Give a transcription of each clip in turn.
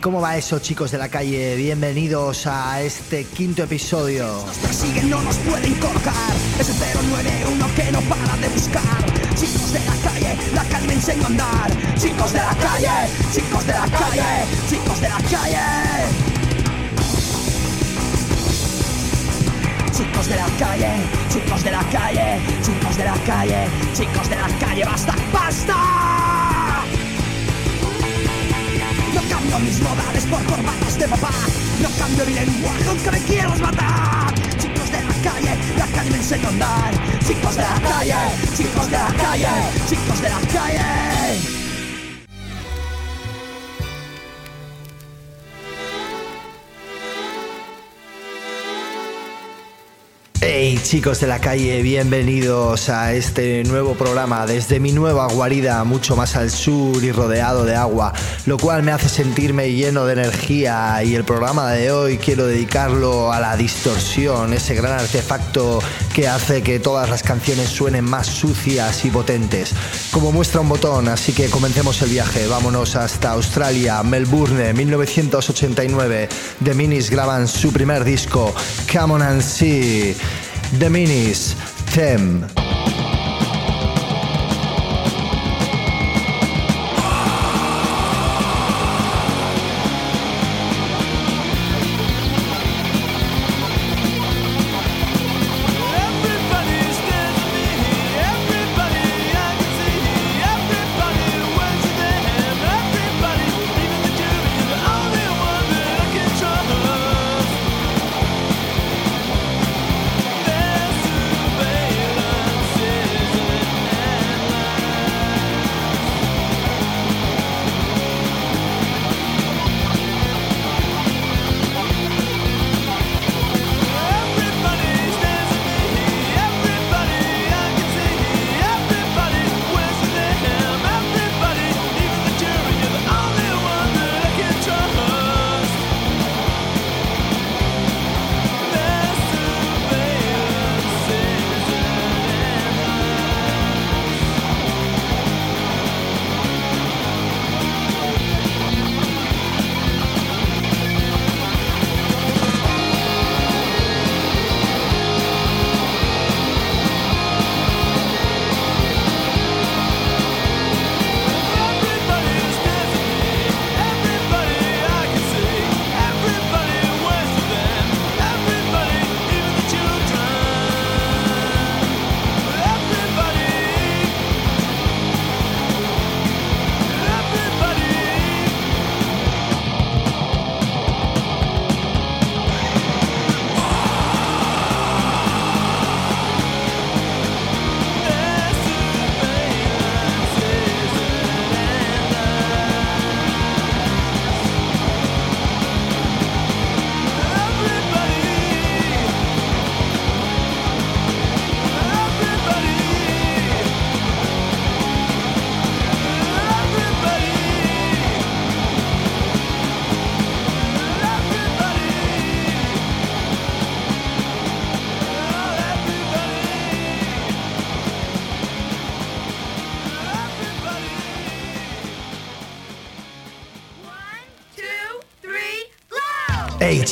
¿cómo va eso chicos de la calle? Bienvenidos a este quinto episodio. Nos persiguen, no nos pueden colocar. Es el 091 que no para de buscar. Chicos de la calle, la calle me enseña a andar. Chicos de la calle, chicos de la calle, chicos de la calle. Chicos de la calle, chicos de la calle, chicos de la calle, chicos de la calle, basta, basta. No cambio mis modales por corbatas de papá. No cambio mi lenguaje aunque me quieras matar. Chicos de la calle, la calle me enseña a andar. Chicos de la calle, chicos de la calle, chicos de la calle. Chicos de la calle, bienvenidos a este nuevo programa desde mi nueva guarida mucho más al sur y rodeado de agua, lo cual me hace sentirme lleno de energía. Y el programa de hoy quiero dedicarlo a la distorsión, ese gran artefacto que hace que todas las canciones suenen más sucias y potentes, como muestra un botón, así que comencemos el viaje, vámonos hasta Australia, Melbourne, 1989, The Minis graban su primer disco, Come On and See. The Minis, Tem.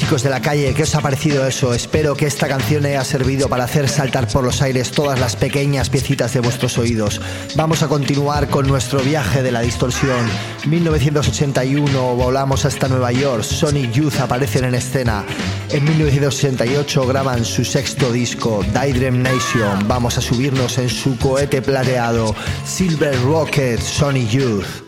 Chicos de la calle, ¿qué os ha parecido eso? Espero que esta canción haya servido para hacer saltar por los aires todas las pequeñas piecitas de vuestros oídos. Vamos a continuar con nuestro viaje de la distorsión. 1981 volamos hasta Nueva York, Sonic Youth aparecen en escena. En 1988 graban su sexto disco, Dream Nation. Vamos a subirnos en su cohete plateado, Silver Rocket Sonic Youth.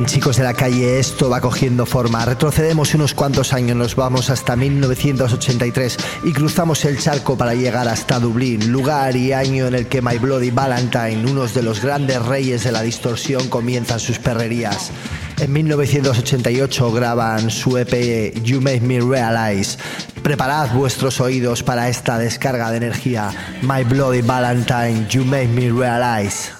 Bien, chicos de la calle, esto va cogiendo forma. Retrocedemos unos cuantos años, nos vamos hasta 1983 y cruzamos el charco para llegar hasta Dublín, lugar y año en el que My Bloody Valentine, unos de los grandes reyes de la distorsión, comienzan sus perrerías. En 1988 graban su EP You Make Me Realize. Preparad vuestros oídos para esta descarga de energía. My Bloody Valentine, You Make Me Realize.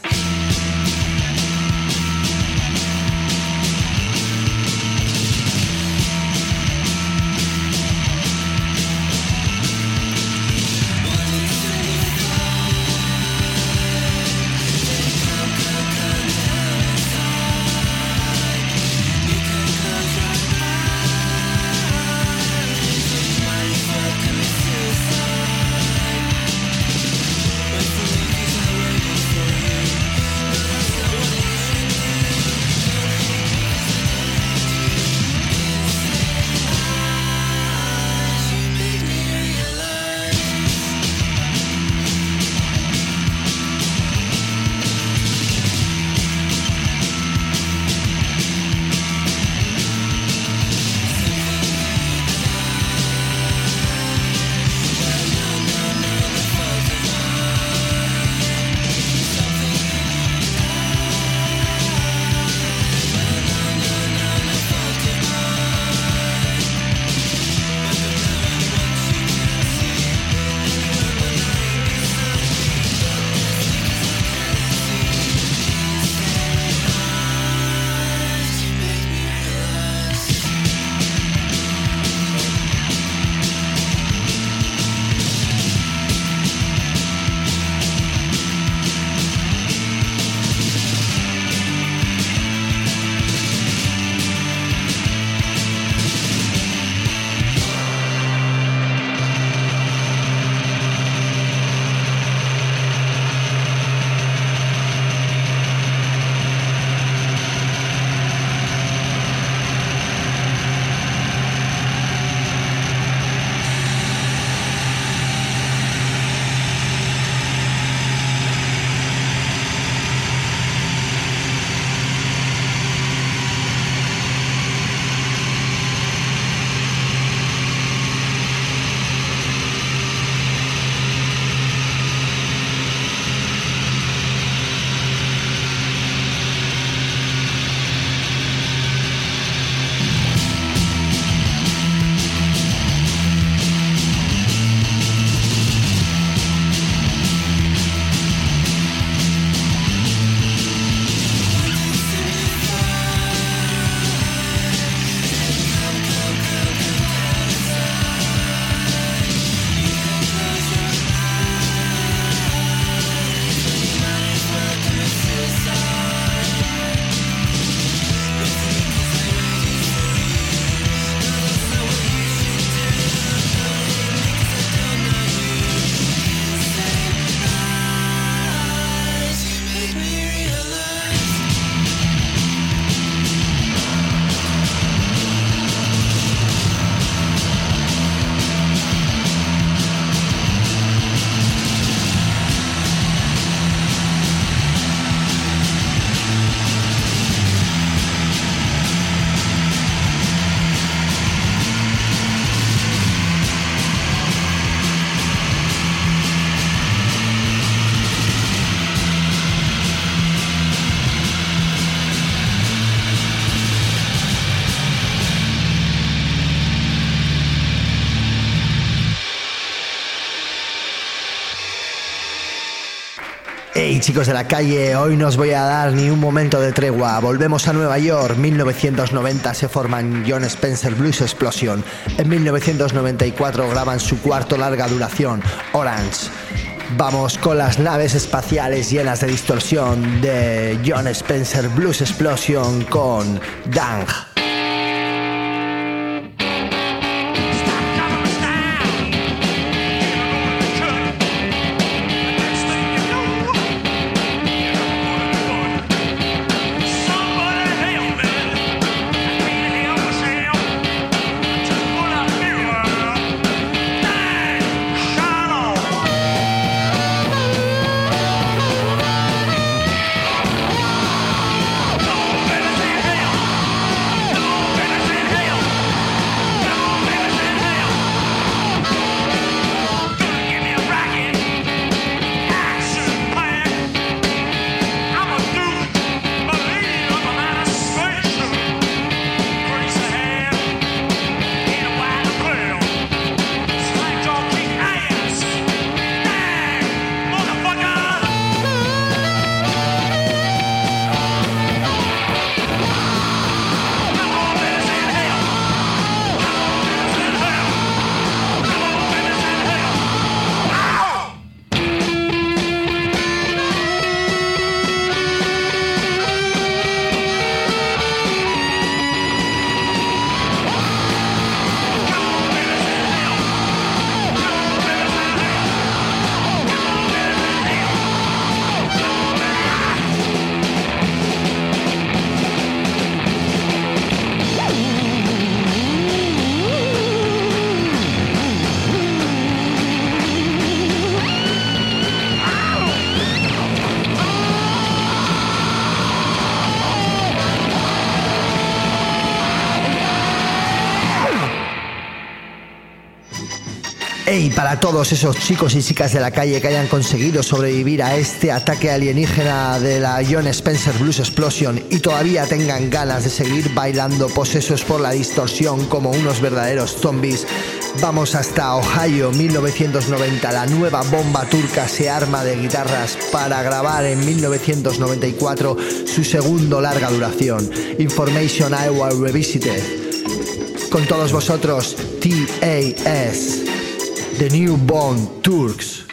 Chicos de la calle, hoy no os voy a dar ni un momento de tregua. Volvemos a Nueva York, 1990 se forman John Spencer Blues Explosion. En 1994 graban su cuarto larga duración, Orange. Vamos con las naves espaciales llenas de distorsión de John Spencer Blues Explosion con Dang. Para todos esos chicos y chicas de la calle que hayan conseguido sobrevivir a este ataque alienígena de la John Spencer Blues Explosion y todavía tengan ganas de seguir bailando posesos por la distorsión como unos verdaderos zombies, vamos hasta Ohio 1990. La nueva bomba turca se arma de guitarras para grabar en 1994 su segundo larga duración, Information Iowa Revisited. Con todos vosotros, TAS. The Newborn Turks.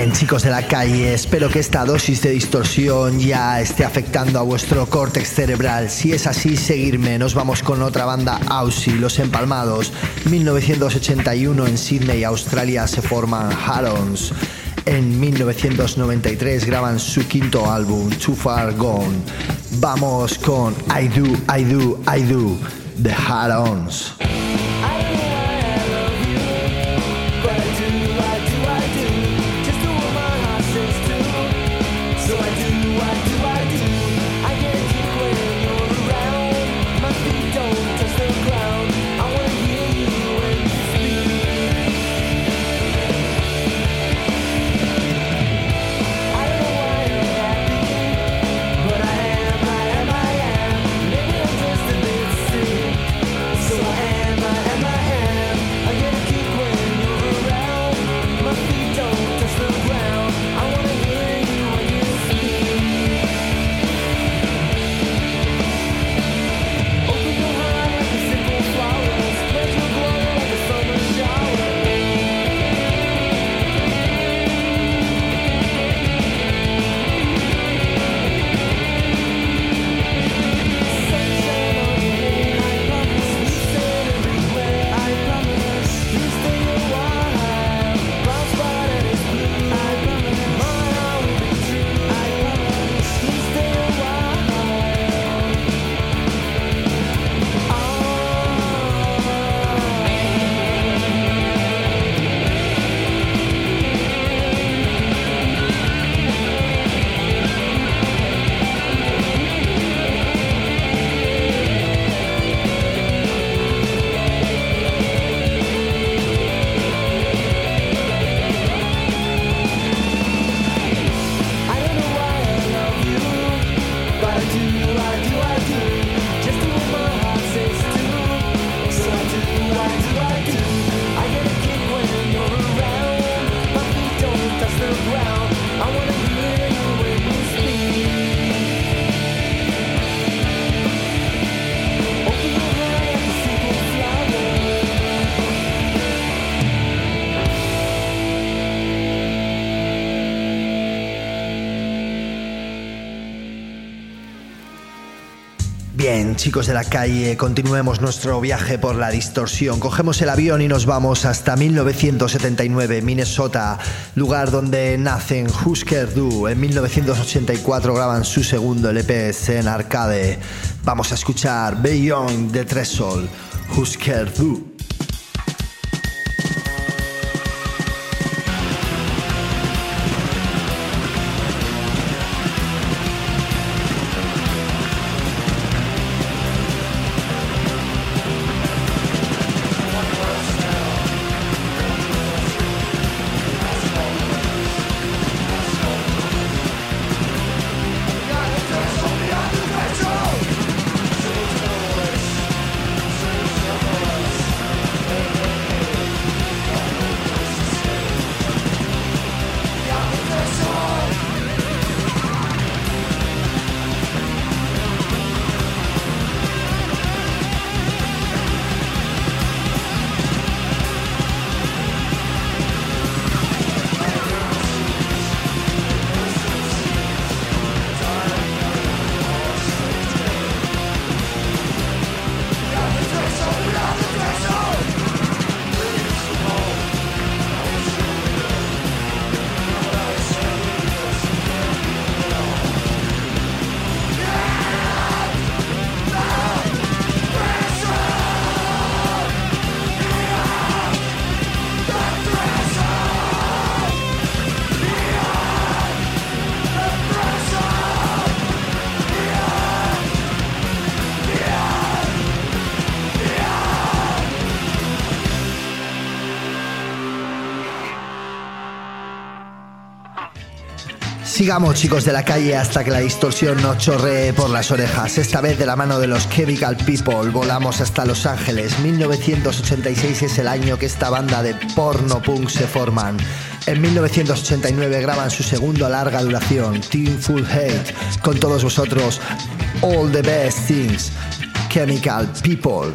Bien, chicos de la calle, espero que esta dosis de distorsión ya esté afectando a vuestro córtex cerebral. Si es así, seguirme. Nos vamos con otra banda, Aussie, Los Empalmados. 1981 en Sydney, Australia, se forman Harons. En 1993 graban su quinto álbum, Too Far Gone. Vamos con I Do, I Do, I Do, The Harons. Chicos de la calle, continuemos nuestro viaje por la distorsión. Cogemos el avión y nos vamos hasta 1979, Minnesota, lugar donde nacen Husker Du. En 1984 graban su segundo LP en arcade. Vamos a escuchar Beyond the Threshold, Husker Du. Sigamos chicos de la calle hasta que la distorsión nos chorree por las orejas. Esta vez de la mano de los Chemical People volamos hasta Los Ángeles. 1986 es el año que esta banda de porno punk se forman. En 1989 graban su segundo larga duración, Team Full Hate, con todos vosotros, All the Best Things, Chemical People.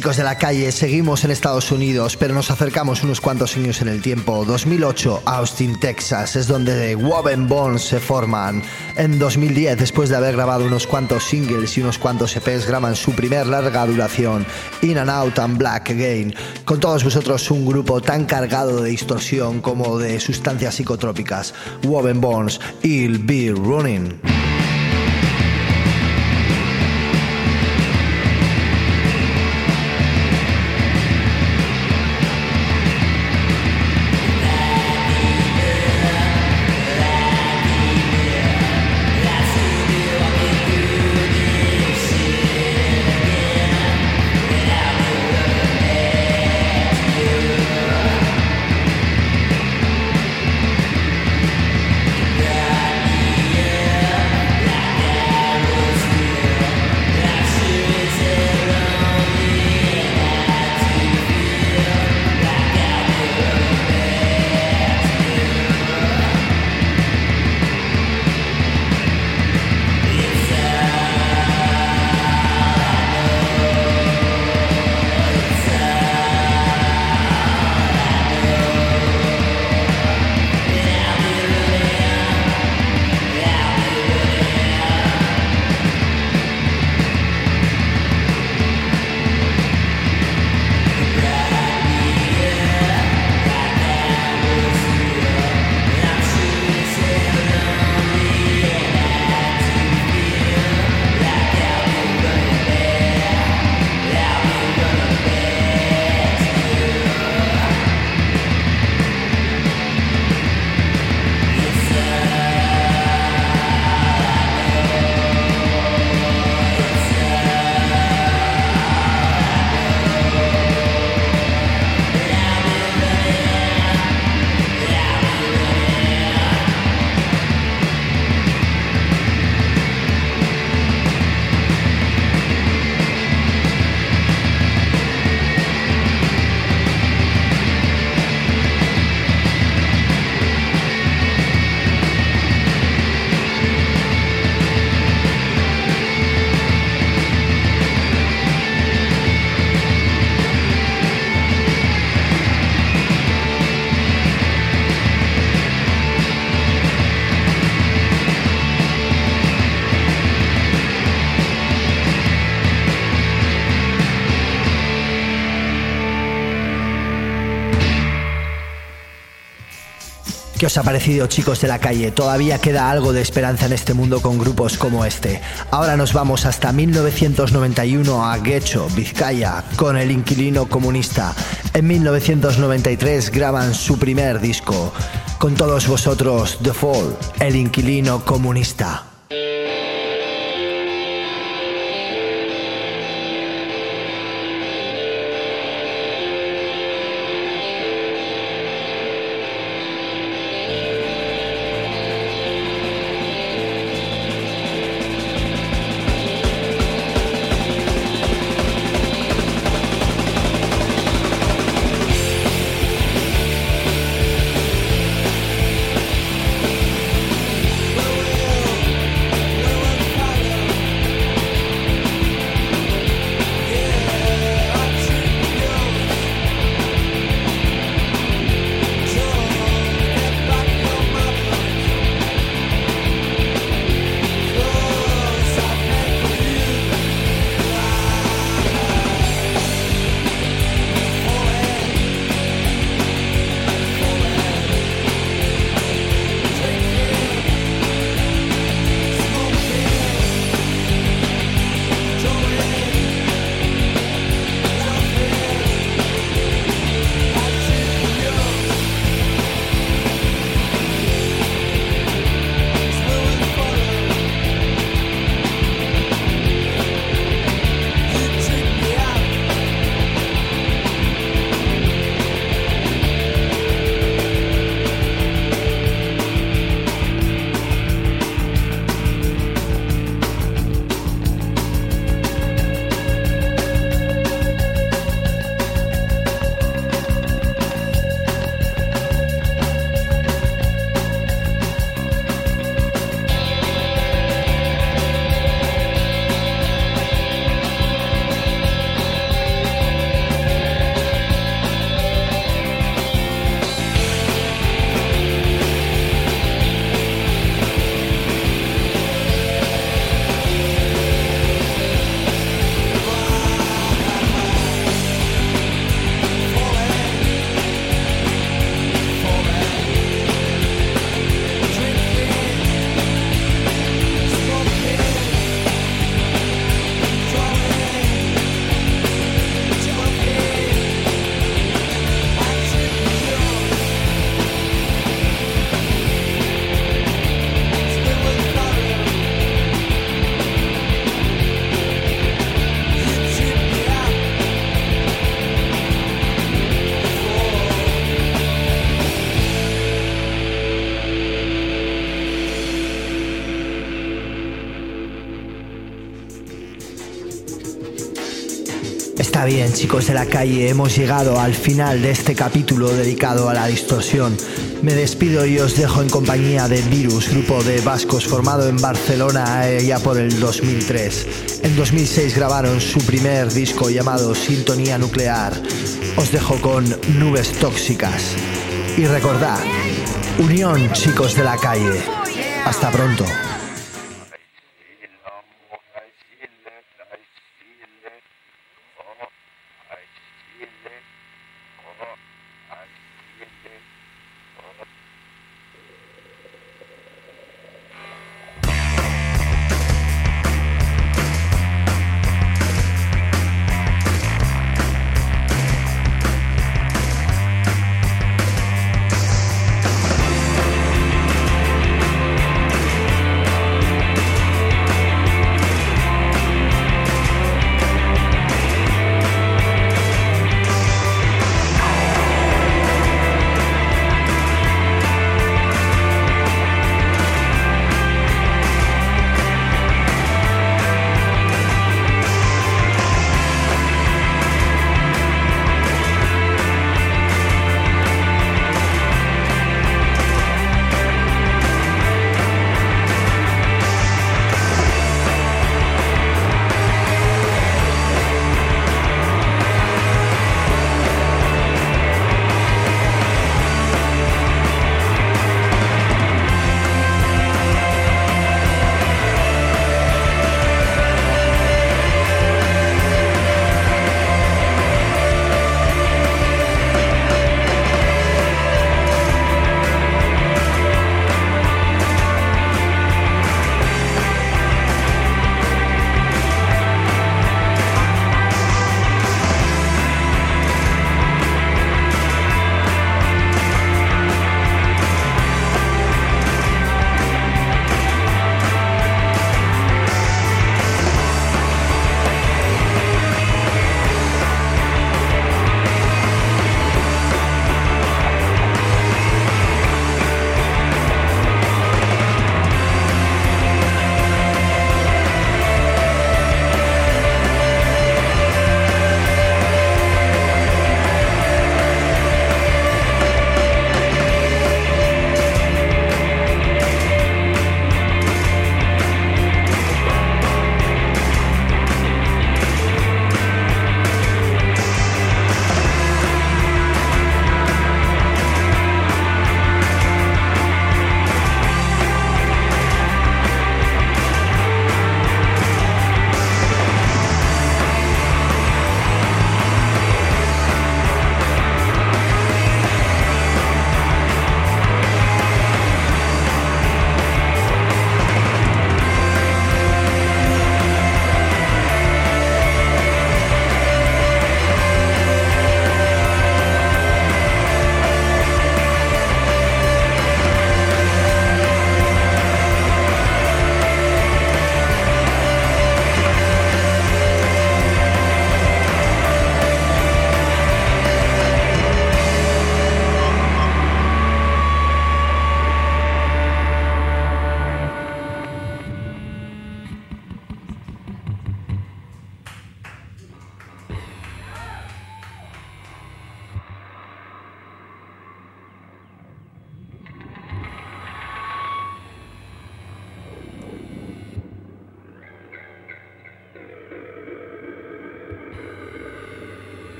Chicos de la calle, seguimos en Estados Unidos, pero nos acercamos unos cuantos años en el tiempo. 2008, Austin, Texas, es donde Woven Bones se forman. En 2010, después de haber grabado unos cuantos singles y unos cuantos EPs, graban su primer larga duración, In and Out and Black Again. Con todos vosotros un grupo tan cargado de distorsión como de sustancias psicotrópicas. Woven Bones, I'll Be Running. ¿Qué os ha parecido chicos de la calle? Todavía queda algo de esperanza en este mundo con grupos como este. Ahora nos vamos hasta 1991 a Guecho, Vizcaya, con el inquilino comunista. En 1993 graban su primer disco. Con todos vosotros, The Fall, el inquilino comunista. Bien, chicos de la calle, hemos llegado al final de este capítulo dedicado a la distorsión. Me despido y os dejo en compañía de Virus, grupo de vascos formado en Barcelona eh, ya por el 2003. En 2006 grabaron su primer disco llamado Sintonía Nuclear. Os dejo con Nubes Tóxicas. Y recordad, unión chicos de la calle. Hasta pronto.